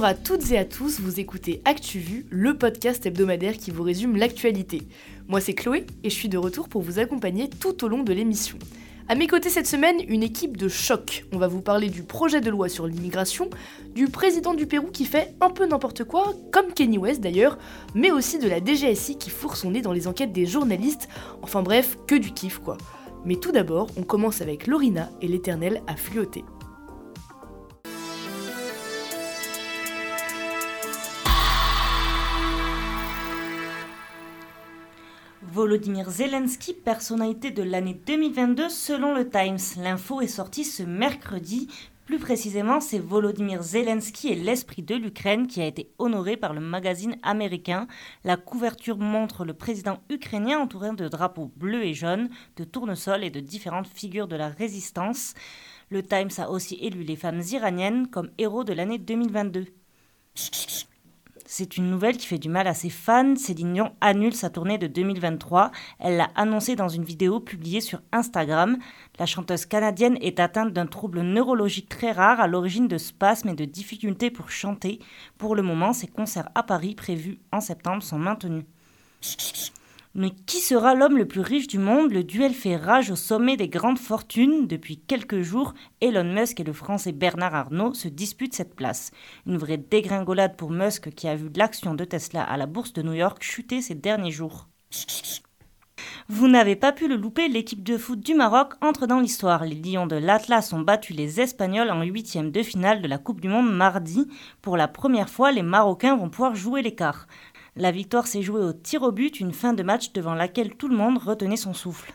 Bonjour à toutes et à tous, vous écoutez ActuVu, le podcast hebdomadaire qui vous résume l'actualité. Moi c'est Chloé et je suis de retour pour vous accompagner tout au long de l'émission. À mes côtés cette semaine, une équipe de choc. On va vous parler du projet de loi sur l'immigration, du président du Pérou qui fait un peu n'importe quoi, comme Kenny West d'ailleurs, mais aussi de la DGSI qui fourre son nez dans les enquêtes des journalistes, enfin bref, que du kiff quoi. Mais tout d'abord, on commence avec Lorina et l'éternel à fluoter. Volodymyr Zelensky, personnalité de l'année 2022 selon le Times. L'info est sortie ce mercredi. Plus précisément, c'est Volodymyr Zelensky et l'esprit de l'Ukraine qui a été honoré par le magazine américain. La couverture montre le président ukrainien entouré de drapeaux bleus et jaunes, de tournesols et de différentes figures de la résistance. Le Times a aussi élu les femmes iraniennes comme héros de l'année 2022. C'est une nouvelle qui fait du mal à ses fans. Céline Dion annule sa tournée de 2023. Elle l'a annoncé dans une vidéo publiée sur Instagram. La chanteuse canadienne est atteinte d'un trouble neurologique très rare à l'origine de spasmes et de difficultés pour chanter. Pour le moment, ses concerts à Paris prévus en septembre sont maintenus. Mais qui sera l'homme le plus riche du monde? Le duel fait rage au sommet des grandes fortunes. Depuis quelques jours, Elon Musk et le français Bernard Arnault se disputent cette place. Une vraie dégringolade pour Musk qui a vu l'action de Tesla à la bourse de New York chuter ces derniers jours. Vous n'avez pas pu le louper, l'équipe de foot du Maroc entre dans l'histoire. Les Lions de l'Atlas ont battu les Espagnols en huitième de finale de la Coupe du Monde mardi. Pour la première fois, les Marocains vont pouvoir jouer l'écart. La victoire s'est jouée au tir au but, une fin de match devant laquelle tout le monde retenait son souffle.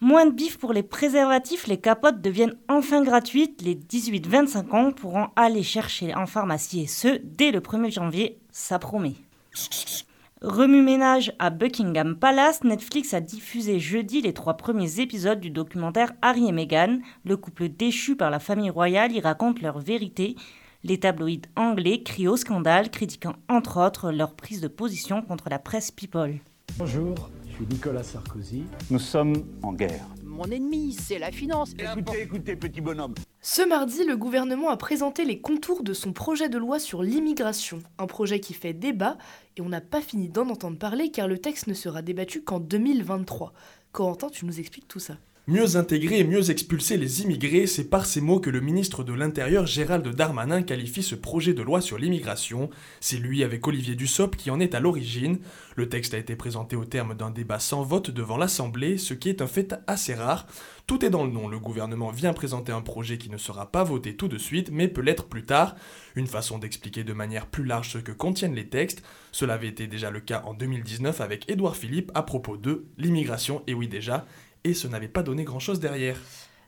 Moins de bif pour les préservatifs, les capotes deviennent enfin gratuites. Les 18-25 ans pourront aller chercher en pharmacie et ce, dès le 1er janvier, ça promet. Remue-ménage à Buckingham Palace, Netflix a diffusé jeudi les trois premiers épisodes du documentaire Harry et Meghan. Le couple déchu par la famille royale y raconte leur vérité. Les tabloïds anglais crient au scandale, critiquant entre autres leur prise de position contre la presse People. Bonjour, je suis Nicolas Sarkozy. Nous sommes en guerre. Mon ennemi, c'est la finance. Écoutez, écoutez, petit bonhomme. Ce mardi, le gouvernement a présenté les contours de son projet de loi sur l'immigration, un projet qui fait débat, et on n'a pas fini d'en entendre parler car le texte ne sera débattu qu'en 2023. Corentin, tu nous expliques tout ça Mieux intégrer et mieux expulser les immigrés, c'est par ces mots que le ministre de l'Intérieur Gérald Darmanin qualifie ce projet de loi sur l'immigration. C'est lui avec Olivier Dussopt qui en est à l'origine. Le texte a été présenté au terme d'un débat sans vote devant l'Assemblée, ce qui est un fait assez rare. Tout est dans le nom, le gouvernement vient présenter un projet qui ne sera pas voté tout de suite, mais peut l'être plus tard. Une façon d'expliquer de manière plus large ce que contiennent les textes. Cela avait été déjà le cas en 2019 avec Édouard Philippe à propos de l'immigration, et oui déjà, et ce n'avait pas donné grand-chose derrière.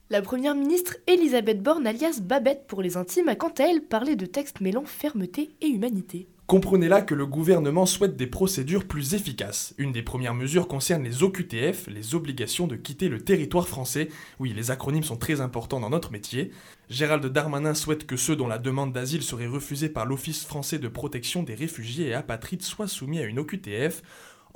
La première ministre Elisabeth Borne, alias Babette pour les intimes, a quant à elle parlé de textes mêlant fermeté et humanité. Comprenez là que le gouvernement souhaite des procédures plus efficaces. Une des premières mesures concerne les OQTF, les obligations de quitter le territoire français. Oui, les acronymes sont très importants dans notre métier. Gérald Darmanin souhaite que ceux dont la demande d'asile serait refusée par l'Office français de protection des réfugiés et apatrides soient soumis à une OQTF.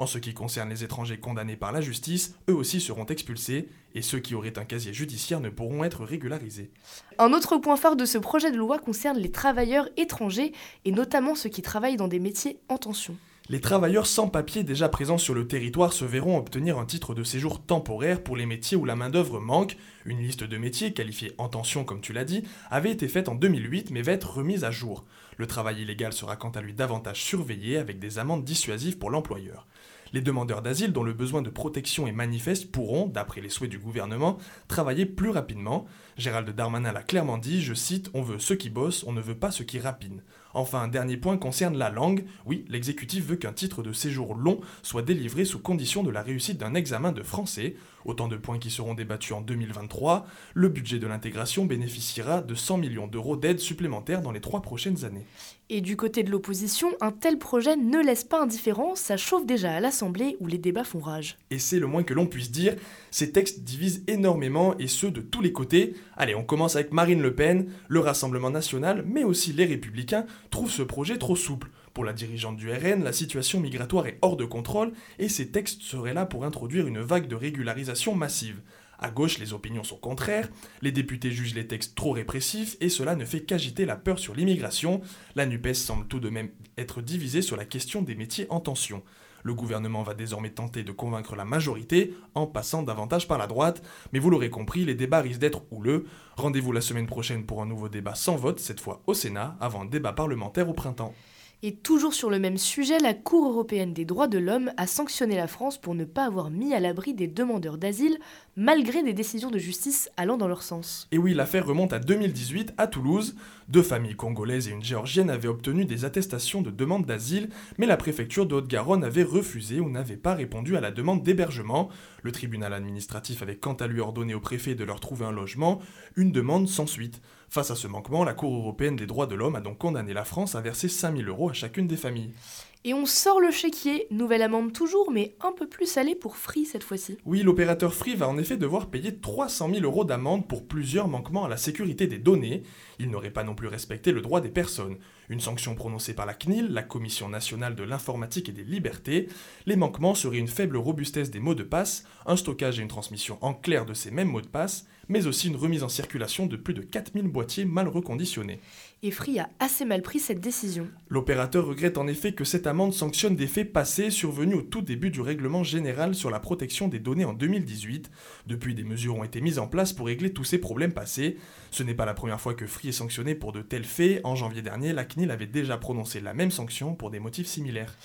En ce qui concerne les étrangers condamnés par la justice, eux aussi seront expulsés, et ceux qui auraient un casier judiciaire ne pourront être régularisés. Un autre point fort de ce projet de loi concerne les travailleurs étrangers, et notamment ceux qui travaillent dans des métiers en tension. Les travailleurs sans papier déjà présents sur le territoire se verront obtenir un titre de séjour temporaire pour les métiers où la main-d'œuvre manque. Une liste de métiers qualifiés en tension, comme tu l'as dit, avait été faite en 2008 mais va être remise à jour. Le travail illégal sera quant à lui davantage surveillé avec des amendes dissuasives pour l'employeur. Les demandeurs d'asile dont le besoin de protection est manifeste pourront, d'après les souhaits du gouvernement, travailler plus rapidement. Gérald Darmanin l'a clairement dit, je cite, On veut ceux qui bossent, on ne veut pas ceux qui rapinent. Enfin, un dernier point concerne la langue. Oui, l'exécutif veut qu'un titre de séjour long soit délivré sous condition de la réussite d'un examen de français. Autant de points qui seront débattus en 2023. Le budget de l'intégration bénéficiera de 100 millions d'euros d'aide supplémentaires dans les trois prochaines années. Et du côté de l'opposition, un tel projet ne laisse pas indifférent, ça chauffe déjà à l'Assemblée où les débats font rage. Et c'est le moins que l'on puisse dire, ces textes divisent énormément et ce de tous les côtés. Allez, on commence avec Marine Le Pen, le Rassemblement national, mais aussi les Républicains trouvent ce projet trop souple. Pour la dirigeante du RN, la situation migratoire est hors de contrôle et ces textes seraient là pour introduire une vague de régularisation massive. À gauche, les opinions sont contraires, les députés jugent les textes trop répressifs et cela ne fait qu'agiter la peur sur l'immigration. La NUPES semble tout de même être divisée sur la question des métiers en tension. Le gouvernement va désormais tenter de convaincre la majorité en passant davantage par la droite, mais vous l'aurez compris, les débats risquent d'être houleux. Rendez-vous la semaine prochaine pour un nouveau débat sans vote, cette fois au Sénat, avant un débat parlementaire au printemps. Et toujours sur le même sujet, la Cour européenne des droits de l'homme a sanctionné la France pour ne pas avoir mis à l'abri des demandeurs d'asile, malgré des décisions de justice allant dans leur sens. Et oui, l'affaire remonte à 2018 à Toulouse. Deux familles congolaises et une géorgienne avaient obtenu des attestations de demande d'asile, mais la préfecture de Haute-Garonne avait refusé ou n'avait pas répondu à la demande d'hébergement. Le tribunal administratif avait quant à lui ordonné au préfet de leur trouver un logement, une demande sans suite. Face à ce manquement, la Cour européenne des droits de l'homme a donc condamné la France à verser 5000 euros à chacune des familles. Et on sort le chéquier, nouvelle amende toujours, mais un peu plus salée pour Free cette fois-ci. Oui, l'opérateur Free va en effet devoir payer 300 000 euros d'amende pour plusieurs manquements à la sécurité des données. Il n'aurait pas non plus respecté le droit des personnes. Une sanction prononcée par la CNIL, la Commission nationale de l'informatique et des libertés. Les manquements seraient une faible robustesse des mots de passe, un stockage et une transmission en clair de ces mêmes mots de passe, mais aussi une remise en circulation de plus de 4000 boîtiers mal reconditionnés. Et Free a assez mal pris cette décision. L'opérateur regrette en effet que cette amende sanctionne des faits passés survenus au tout début du règlement général sur la protection des données en 2018. Depuis, des mesures ont été mises en place pour régler tous ces problèmes passés. Ce n'est pas la première fois que Free est sanctionné pour de tels faits. En janvier dernier, la CNIL avait déjà prononcé la même sanction pour des motifs similaires.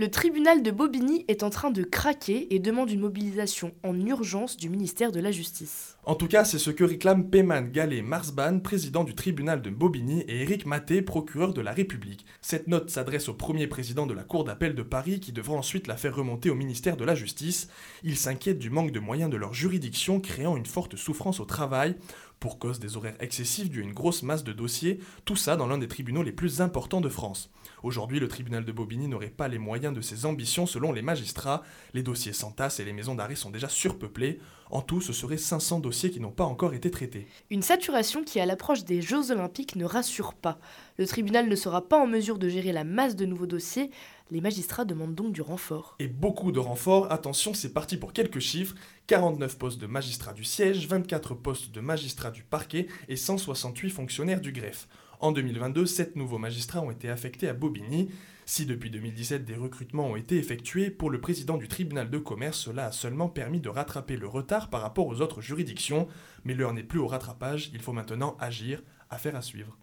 Le tribunal de Bobigny est en train de craquer et demande une mobilisation en urgence du ministère de la Justice. En tout cas, c'est ce que réclament Peyman Gallet Marsban, président du tribunal de Bobigny, et Éric Maté, procureur de la République. Cette note s'adresse au premier président de la Cour d'appel de Paris qui devra ensuite la faire remonter au ministère de la Justice. Il s'inquiète du manque de moyens de leur juridiction, créant une forte souffrance au travail pour cause des horaires excessifs dus à une grosse masse de dossiers, tout ça dans l'un des tribunaux les plus importants de France. Aujourd'hui, le tribunal de Bobigny n'aurait pas les moyens de ses ambitions selon les magistrats, les dossiers s'entassent et les maisons d'arrêt sont déjà surpeuplées. En tout, ce serait 500 dossiers qui n'ont pas encore été traités. Une saturation qui, à l'approche des Jeux Olympiques, ne rassure pas. Le tribunal ne sera pas en mesure de gérer la masse de nouveaux dossiers. Les magistrats demandent donc du renfort. Et beaucoup de renforts, attention, c'est parti pour quelques chiffres 49 postes de magistrats du siège, 24 postes de magistrats du parquet et 168 fonctionnaires du greffe. En 2022, 7 nouveaux magistrats ont été affectés à Bobigny. Si depuis 2017 des recrutements ont été effectués, pour le président du tribunal de commerce, cela a seulement permis de rattraper le retard par rapport aux autres juridictions. Mais l'heure n'est plus au rattrapage, il faut maintenant agir, affaire à suivre.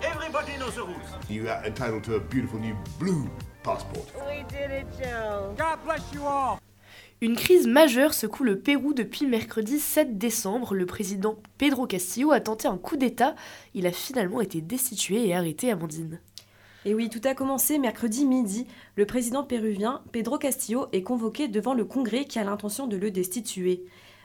Everybody knows the rules. You are entitled to a beautiful new blue passport. God bless you all. Une crise majeure secoue le Pérou depuis mercredi 7 décembre. Le président Pedro Castillo a tenté un coup d'État. Il a finalement été destitué et arrêté, Amandine. Et oui, tout a commencé mercredi midi. Le président péruvien, Pedro Castillo, est convoqué devant le Congrès qui a l'intention de le destituer.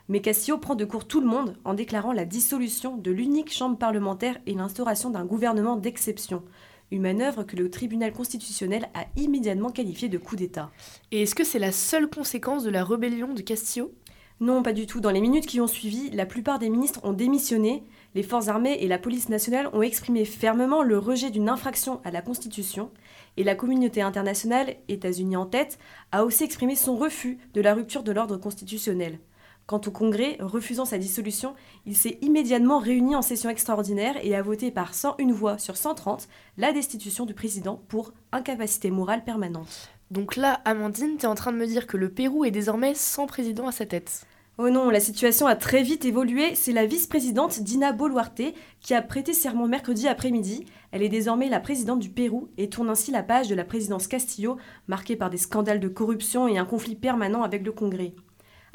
Mais Castillo prend de court tout le monde en déclarant la dissolution de l'unique chambre parlementaire et l'instauration d'un gouvernement d'exception. Une manœuvre que le tribunal constitutionnel a immédiatement qualifiée de coup d'État. Et est-ce que c'est la seule conséquence de la rébellion de Castillo Non, pas du tout. Dans les minutes qui ont suivi, la plupart des ministres ont démissionné. Les forces armées et la police nationale ont exprimé fermement le rejet d'une infraction à la Constitution. Et la communauté internationale, États-Unis en tête, a aussi exprimé son refus de la rupture de l'ordre constitutionnel. Quant au Congrès, refusant sa dissolution, il s'est immédiatement réuni en session extraordinaire et a voté par 101 voix sur 130 la destitution du président pour incapacité morale permanente. Donc là, Amandine, t'es en train de me dire que le Pérou est désormais sans président à sa tête. Oh non, la situation a très vite évolué. C'est la vice-présidente Dina Boluarte qui a prêté serment mercredi après-midi. Elle est désormais la présidente du Pérou et tourne ainsi la page de la présidence Castillo, marquée par des scandales de corruption et un conflit permanent avec le Congrès.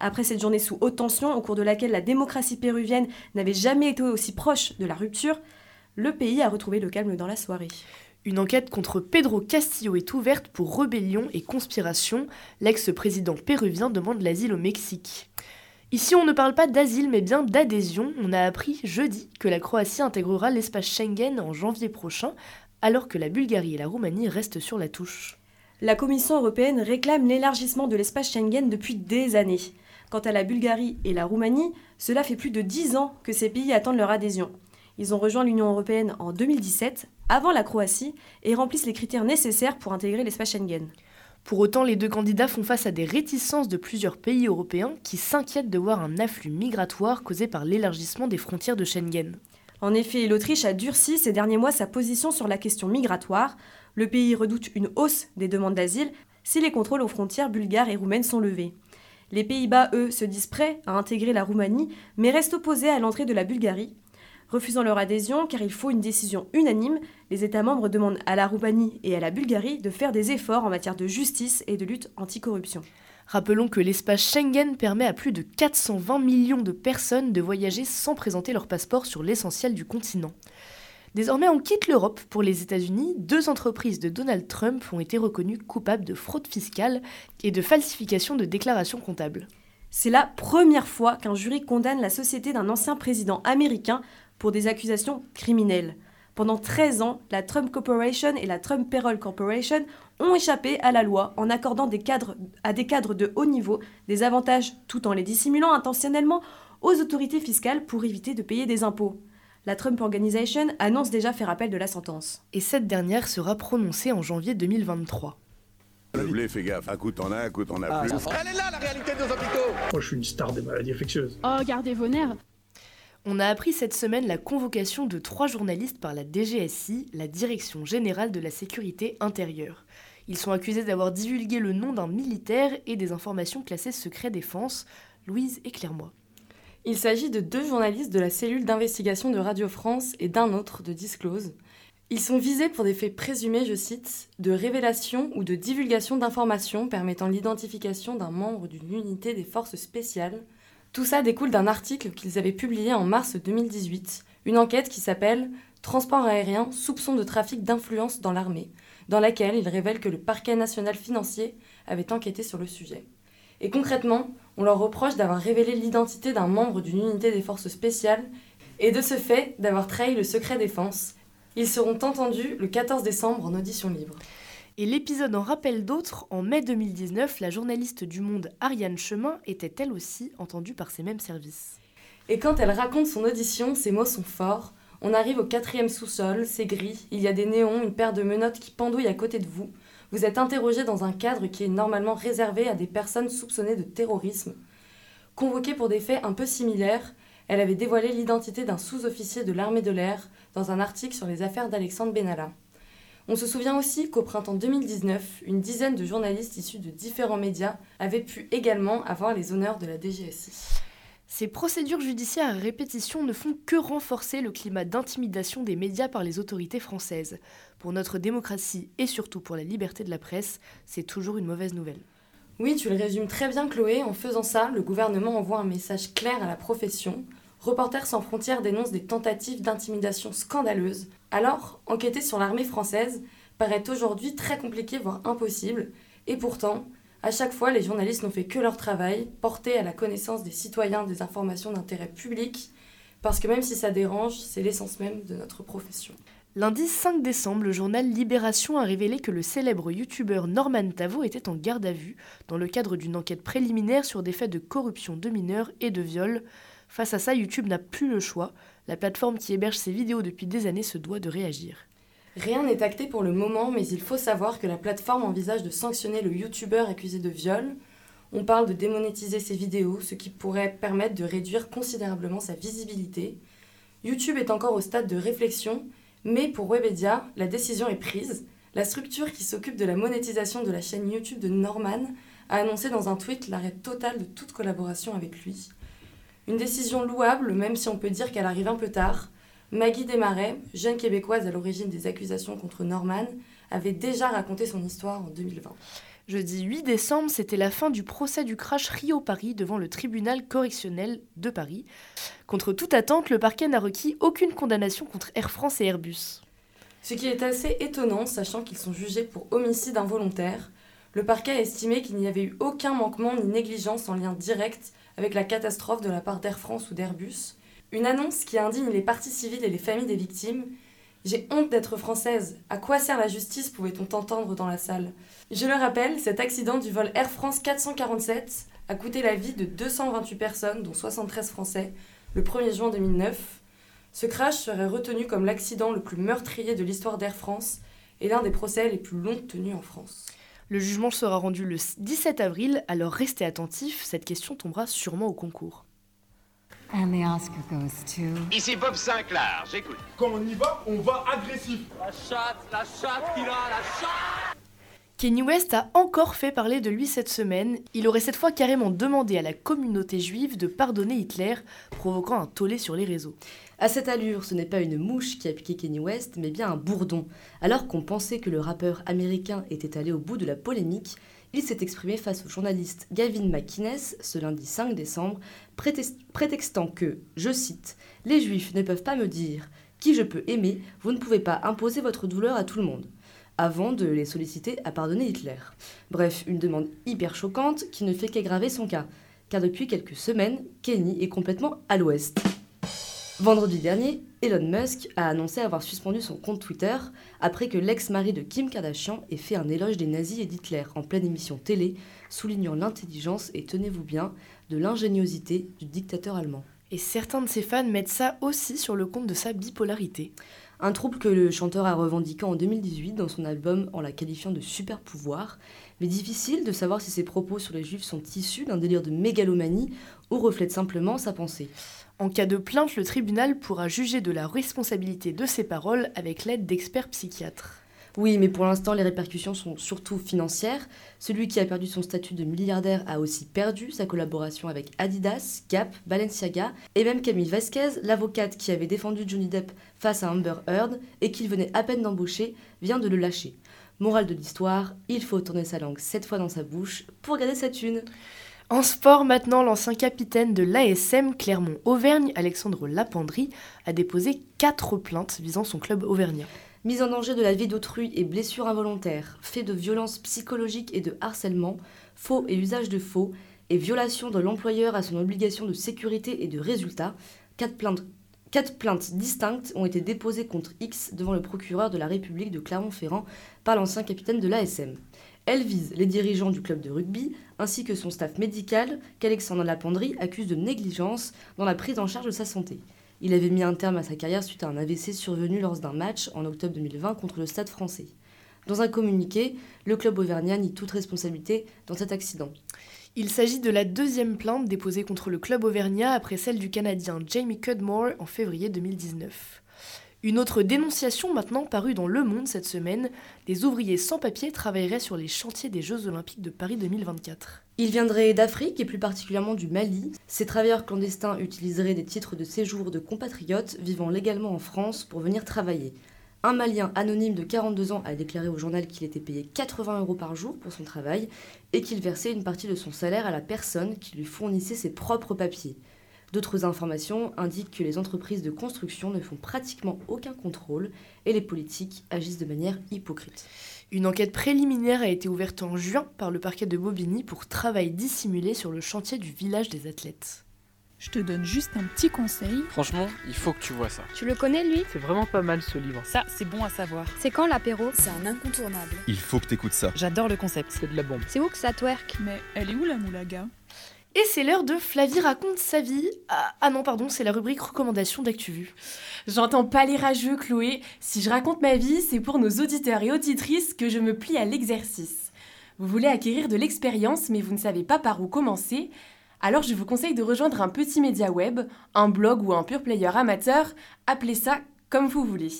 Après cette journée sous haute tension, au cours de laquelle la démocratie péruvienne n'avait jamais été aussi proche de la rupture, le pays a retrouvé le calme dans la soirée. Une enquête contre Pedro Castillo est ouverte pour rébellion et conspiration. L'ex-président péruvien demande l'asile au Mexique. Ici, on ne parle pas d'asile, mais bien d'adhésion. On a appris jeudi que la Croatie intégrera l'espace Schengen en janvier prochain, alors que la Bulgarie et la Roumanie restent sur la touche. La Commission européenne réclame l'élargissement de l'espace Schengen depuis des années. Quant à la Bulgarie et la Roumanie, cela fait plus de 10 ans que ces pays attendent leur adhésion. Ils ont rejoint l'Union européenne en 2017, avant la Croatie, et remplissent les critères nécessaires pour intégrer l'espace Schengen. Pour autant, les deux candidats font face à des réticences de plusieurs pays européens qui s'inquiètent de voir un afflux migratoire causé par l'élargissement des frontières de Schengen. En effet, l'Autriche a durci ces derniers mois sa position sur la question migratoire. Le pays redoute une hausse des demandes d'asile si les contrôles aux frontières bulgares et roumaines sont levés. Les Pays-Bas, eux, se disent prêts à intégrer la Roumanie, mais restent opposés à l'entrée de la Bulgarie. Refusant leur adhésion, car il faut une décision unanime, les États membres demandent à la Roumanie et à la Bulgarie de faire des efforts en matière de justice et de lutte anticorruption. Rappelons que l'espace Schengen permet à plus de 420 millions de personnes de voyager sans présenter leur passeport sur l'essentiel du continent. Désormais, on quitte l'Europe pour les États-Unis. Deux entreprises de Donald Trump ont été reconnues coupables de fraude fiscale et de falsification de déclarations comptables. C'est la première fois qu'un jury condamne la société d'un ancien président américain pour des accusations criminelles. Pendant 13 ans, la Trump Corporation et la Trump Payroll Corporation ont échappé à la loi en accordant à des cadres de haut niveau des avantages tout en les dissimulant intentionnellement aux autorités fiscales pour éviter de payer des impôts. La Trump Organization annonce déjà faire appel de la sentence. Et cette dernière sera prononcée en janvier 2023. Le blé, fais gaffe. Un coup t'en as, un coup t'en as plus. Elle est là la réalité de nos hôpitaux Moi, je suis une star des maladies infectieuses. Oh, gardez vos nerfs. On a appris cette semaine la convocation de trois journalistes par la DGSI, la Direction générale de la sécurité intérieure. Ils sont accusés d'avoir divulgué le nom d'un militaire et des informations classées secret défense. Louise, éclaire-moi. Il s'agit de deux journalistes de la cellule d'investigation de Radio France et d'un autre de Disclose. Ils sont visés pour des faits présumés, je cite, de révélation ou de divulgation d'informations permettant l'identification d'un membre d'une unité des forces spéciales. Tout ça découle d'un article qu'ils avaient publié en mars 2018, une enquête qui s'appelle Transport aérien, soupçon de trafic d'influence dans l'armée, dans laquelle ils révèlent que le parquet national financier avait enquêté sur le sujet. Et concrètement, on leur reproche d'avoir révélé l'identité d'un membre d'une unité des forces spéciales et de ce fait d'avoir trahi le secret défense. Ils seront entendus le 14 décembre en audition libre. Et l'épisode en rappelle d'autres. En mai 2019, la journaliste du Monde Ariane Chemin était elle aussi entendue par ces mêmes services. Et quand elle raconte son audition, ses mots sont forts. On arrive au quatrième sous-sol, c'est gris, il y a des néons, une paire de menottes qui pendouillent à côté de vous. Vous êtes interrogé dans un cadre qui est normalement réservé à des personnes soupçonnées de terrorisme. Convoquée pour des faits un peu similaires, elle avait dévoilé l'identité d'un sous-officier de l'armée de l'air dans un article sur les affaires d'Alexandre Benalla. On se souvient aussi qu'au printemps 2019, une dizaine de journalistes issus de différents médias avaient pu également avoir les honneurs de la DGSI. Ces procédures judiciaires à répétition ne font que renforcer le climat d'intimidation des médias par les autorités françaises. Pour notre démocratie et surtout pour la liberté de la presse, c'est toujours une mauvaise nouvelle. Oui, tu le résumes très bien Chloé. En faisant ça, le gouvernement envoie un message clair à la profession. Reporters sans frontières dénoncent des tentatives d'intimidation scandaleuses. Alors, enquêter sur l'armée française paraît aujourd'hui très compliqué, voire impossible. Et pourtant, à chaque fois, les journalistes n'ont fait que leur travail, porter à la connaissance des citoyens des informations d'intérêt public, parce que même si ça dérange, c'est l'essence même de notre profession. Lundi 5 décembre, le journal Libération a révélé que le célèbre youtubeur Norman Tavo était en garde à vue dans le cadre d'une enquête préliminaire sur des faits de corruption de mineurs et de viol. Face à ça, YouTube n'a plus le choix. La plateforme qui héberge ses vidéos depuis des années se doit de réagir. Rien n'est acté pour le moment, mais il faut savoir que la plateforme envisage de sanctionner le youtubeur accusé de viol. On parle de démonétiser ses vidéos, ce qui pourrait permettre de réduire considérablement sa visibilité. YouTube est encore au stade de réflexion, mais pour Webedia, la décision est prise. La structure qui s'occupe de la monétisation de la chaîne YouTube de Norman a annoncé dans un tweet l'arrêt total de toute collaboration avec lui. Une décision louable, même si on peut dire qu'elle arrive un peu tard. Maggie Desmarais, jeune québécoise à l'origine des accusations contre Norman, avait déjà raconté son histoire en 2020. Jeudi 8 décembre, c'était la fin du procès du crash Rio-Paris devant le tribunal correctionnel de Paris. Contre toute attente, le parquet n'a requis aucune condamnation contre Air France et Airbus. Ce qui est assez étonnant, sachant qu'ils sont jugés pour homicide involontaire. Le parquet a estimé qu'il n'y avait eu aucun manquement ni négligence en lien direct avec la catastrophe de la part d'Air France ou d'Airbus. Une annonce qui indigne les parties civiles et les familles des victimes. J'ai honte d'être française. À quoi sert la justice pouvait-on entendre dans la salle? Je le rappelle, cet accident du vol Air France 447 a coûté la vie de 228 personnes, dont 73 Français, le 1er juin 2009. Ce crash serait retenu comme l'accident le plus meurtrier de l'histoire d'Air France et l'un des procès les plus longs tenus en France. Le jugement sera rendu le 17 avril, alors restez attentifs, cette question tombera sûrement au concours. Ici Bob Sinclair, j'écoute. Quand on y va, on va agressif. La chatte, la chatte qu'il a, la chatte Kenny West a encore fait parler de lui cette semaine. Il aurait cette fois carrément demandé à la communauté juive de pardonner Hitler, provoquant un tollé sur les réseaux. À cette allure, ce n'est pas une mouche qui a piqué Kenny West, mais bien un bourdon. Alors qu'on pensait que le rappeur américain était allé au bout de la polémique, il s'est exprimé face au journaliste Gavin McInnes ce lundi 5 décembre, prétextant que, je cite, Les Juifs ne peuvent pas me dire qui je peux aimer, vous ne pouvez pas imposer votre douleur à tout le monde avant de les solliciter à pardonner Hitler. Bref, une demande hyper choquante qui ne fait qu'aggraver son cas, car depuis quelques semaines, Kenny est complètement à l'ouest. Vendredi dernier, Elon Musk a annoncé avoir suspendu son compte Twitter après que l'ex-mari de Kim Kardashian ait fait un éloge des nazis et d'Hitler en pleine émission télé, soulignant l'intelligence et, tenez-vous bien, de l'ingéniosité du dictateur allemand. Et certains de ses fans mettent ça aussi sur le compte de sa bipolarité. Un trouble que le chanteur a revendiqué en 2018 dans son album en la qualifiant de super pouvoir, mais difficile de savoir si ses propos sur les juifs sont issus d'un délire de mégalomanie ou reflètent simplement sa pensée. En cas de plainte, le tribunal pourra juger de la responsabilité de ses paroles avec l'aide d'experts psychiatres. Oui, mais pour l'instant, les répercussions sont surtout financières. Celui qui a perdu son statut de milliardaire a aussi perdu sa collaboration avec Adidas, Gap, Balenciaga et même Camille Vasquez, l'avocate qui avait défendu Johnny Depp face à Amber Heard et qu'il venait à peine d'embaucher, vient de le lâcher. Morale de l'histoire, il faut tourner sa langue sept fois dans sa bouche pour garder sa thune. En sport, maintenant, l'ancien capitaine de l'ASM Clermont-Auvergne, Alexandre Lapendry, a déposé quatre plaintes visant son club auvergnat. Mise en danger de la vie d'autrui et blessures involontaires, fait de violences psychologiques et de harcèlement, faux et usage de faux, et violation de l'employeur à son obligation de sécurité et de résultat, quatre plaintes, distinctes ont été déposées contre X devant le procureur de la République de Clermont-Ferrand par l'ancien capitaine de l'ASM. Elles visent les dirigeants du club de rugby ainsi que son staff médical qu'Alexandre Lapendry accuse de négligence dans la prise en charge de sa santé. Il avait mis un terme à sa carrière suite à un AVC survenu lors d'un match en octobre 2020 contre le Stade français. Dans un communiqué, le club auvergnat nie toute responsabilité dans cet accident. Il s'agit de la deuxième plainte déposée contre le club auvergnat après celle du Canadien Jamie Cudmore en février 2019. Une autre dénonciation maintenant parue dans Le Monde cette semaine, des ouvriers sans papier travailleraient sur les chantiers des Jeux olympiques de Paris 2024. Ils viendraient d'Afrique et plus particulièrement du Mali. Ces travailleurs clandestins utiliseraient des titres de séjour de compatriotes vivant légalement en France pour venir travailler. Un Malien anonyme de 42 ans a déclaré au journal qu'il était payé 80 euros par jour pour son travail et qu'il versait une partie de son salaire à la personne qui lui fournissait ses propres papiers. D'autres informations indiquent que les entreprises de construction ne font pratiquement aucun contrôle et les politiques agissent de manière hypocrite. Une enquête préliminaire a été ouverte en juin par le parquet de Bobigny pour travail dissimulé sur le chantier du village des athlètes. Je te donne juste un petit conseil. Franchement, il faut que tu vois ça. Tu le connais, lui? C'est vraiment pas mal ce livre. Ça, c'est bon à savoir. C'est quand l'apéro? C'est un incontournable. Il faut que t'écoutes ça. J'adore le concept. C'est de la bombe. C'est où que ça twerk? Mais elle est où la moulaga? Et c'est l'heure de Flavie raconte sa vie. Ah, ah non, pardon, c'est la rubrique recommandation d'ActuVu. J'entends pas les rageux, Chloé. Si je raconte ma vie, c'est pour nos auditeurs et auditrices que je me plie à l'exercice. Vous voulez acquérir de l'expérience, mais vous ne savez pas par où commencer? Alors je vous conseille de rejoindre un petit média web, un blog ou un pure player amateur, appelez ça comme vous voulez.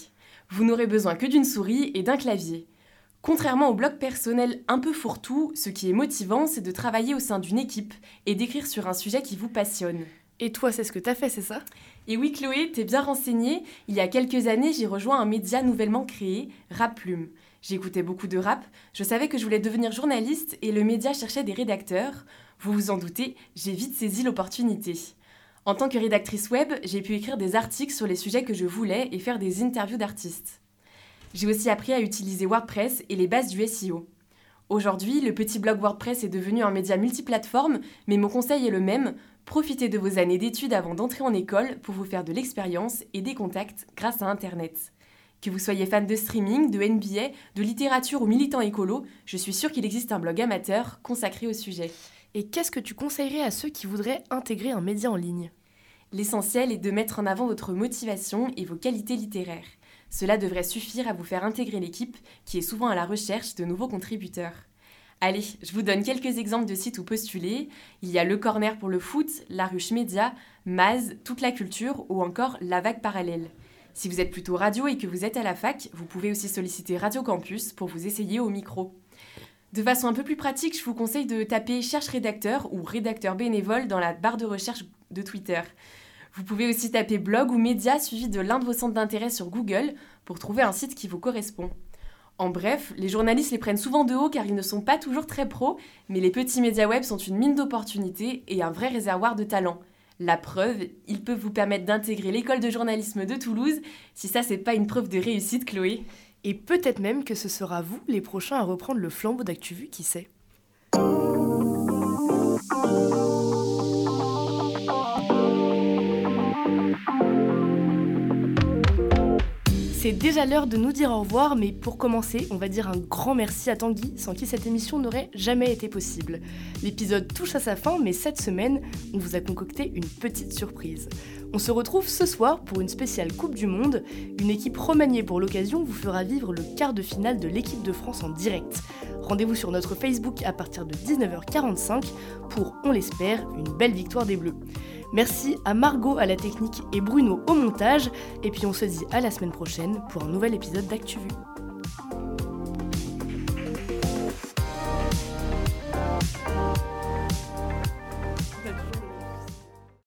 Vous n'aurez besoin que d'une souris et d'un clavier. Contrairement au blog personnel un peu fourre-tout, ce qui est motivant, c'est de travailler au sein d'une équipe et d'écrire sur un sujet qui vous passionne. Et toi, c'est ce que t'as fait, c'est ça? Et oui, Chloé, t'es bien renseignée. Il y a quelques années, j'ai rejoint un média nouvellement créé, Rap Plume. J'écoutais beaucoup de rap, je savais que je voulais devenir journaliste et le média cherchait des rédacteurs. Vous vous en doutez, j'ai vite saisi l'opportunité. En tant que rédactrice web, j'ai pu écrire des articles sur les sujets que je voulais et faire des interviews d'artistes. J'ai aussi appris à utiliser WordPress et les bases du SEO. Aujourd'hui, le petit blog WordPress est devenu un média multiplateforme, mais mon conseil est le même, profitez de vos années d'études avant d'entrer en école pour vous faire de l'expérience et des contacts grâce à Internet. Que vous soyez fan de streaming, de NBA, de littérature ou militant écolo, je suis sûre qu'il existe un blog amateur consacré au sujet. Et qu'est-ce que tu conseillerais à ceux qui voudraient intégrer un média en ligne? L'essentiel est de mettre en avant votre motivation et vos qualités littéraires. Cela devrait suffire à vous faire intégrer l'équipe qui est souvent à la recherche de nouveaux contributeurs. Allez, je vous donne quelques exemples de sites où postuler. Il y a Le Corner pour le foot, La Ruche Média, Maz, Toute la culture ou encore La Vague Parallèle. Si vous êtes plutôt radio et que vous êtes à la fac, vous pouvez aussi solliciter Radio Campus pour vous essayer au micro. De façon un peu plus pratique, je vous conseille de taper Cherche rédacteur ou rédacteur bénévole dans la barre de recherche de Twitter. Vous pouvez aussi taper blog ou média suivi de l'un de vos centres d'intérêt sur Google pour trouver un site qui vous correspond. En bref, les journalistes les prennent souvent de haut car ils ne sont pas toujours très pros, mais les petits médias web sont une mine d'opportunités et un vrai réservoir de talent. La preuve, ils peuvent vous permettre d'intégrer l'école de journalisme de Toulouse, si ça c'est pas une preuve de réussite Chloé. Et peut-être même que ce sera vous les prochains à reprendre le flambeau d'ActuVu, qui sait? C'est déjà l'heure de nous dire au revoir, mais pour commencer, on va dire un grand merci à Tanguy, sans qui cette émission n'aurait jamais été possible. L'épisode touche à sa fin, mais cette semaine, on vous a concocté une petite surprise. On se retrouve ce soir pour une spéciale Coupe du Monde. Une équipe remaniée pour l'occasion vous fera vivre le quart de finale de l'équipe de France en direct. Rendez-vous sur notre Facebook à partir de 19h45 pour, on l'espère, une belle victoire des Bleus. Merci à Margot à la technique et Bruno au montage. Et puis on se dit à la semaine prochaine pour un nouvel épisode d'ActuVu.